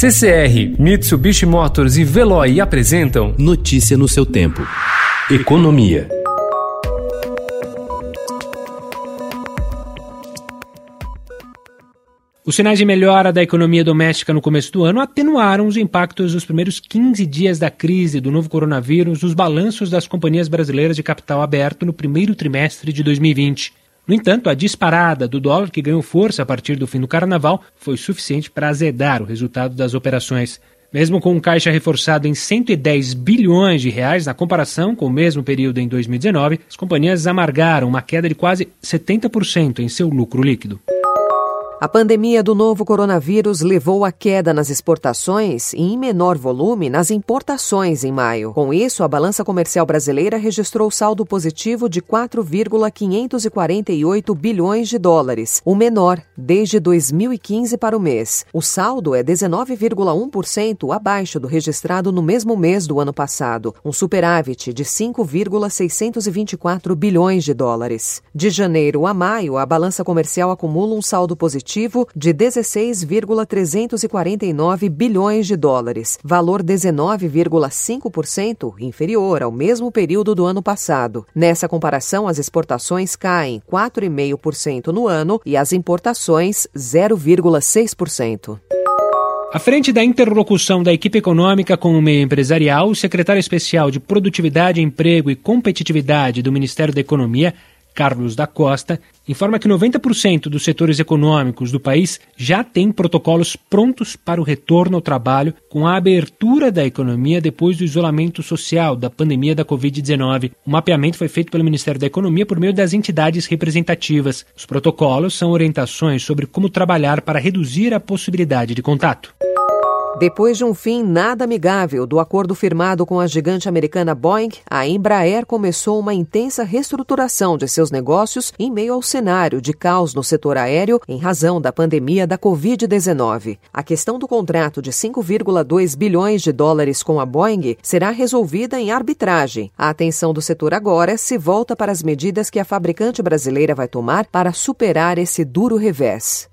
CCR, Mitsubishi Motors e Veloy apresentam Notícia no seu tempo. Economia. Os sinais de melhora da economia doméstica no começo do ano atenuaram os impactos dos primeiros 15 dias da crise do novo coronavírus nos balanços das companhias brasileiras de capital aberto no primeiro trimestre de 2020. No entanto, a disparada do dólar, que ganhou força a partir do fim do carnaval, foi suficiente para azedar o resultado das operações. Mesmo com um caixa reforçado em 110 bilhões de reais na comparação com o mesmo período em 2019, as companhias amargaram uma queda de quase 70% em seu lucro líquido. A pandemia do novo coronavírus levou a queda nas exportações e, em menor volume, nas importações em maio. Com isso, a balança comercial brasileira registrou saldo positivo de 4,548 bilhões de dólares, o menor desde 2015 para o mês. O saldo é 19,1% abaixo do registrado no mesmo mês do ano passado, um superávit de 5,624 bilhões de dólares. De janeiro a maio, a balança comercial acumula um saldo positivo de 16,349 bilhões de dólares, valor 19,5% inferior ao mesmo período do ano passado. Nessa comparação, as exportações caem 4,5% no ano e as importações 0,6%. À frente da interlocução da equipe econômica com o meio empresarial, o secretário especial de Produtividade, Emprego e Competitividade do Ministério da Economia, Carlos da Costa, informa que 90% dos setores econômicos do país já têm protocolos prontos para o retorno ao trabalho com a abertura da economia depois do isolamento social da pandemia da Covid-19. O mapeamento foi feito pelo Ministério da Economia por meio das entidades representativas. Os protocolos são orientações sobre como trabalhar para reduzir a possibilidade de contato. Depois de um fim nada amigável do acordo firmado com a gigante americana Boeing, a Embraer começou uma intensa reestruturação de seus negócios em meio ao cenário de caos no setor aéreo em razão da pandemia da Covid-19. A questão do contrato de 5,2 bilhões de dólares com a Boeing será resolvida em arbitragem. A atenção do setor agora se volta para as medidas que a fabricante brasileira vai tomar para superar esse duro revés.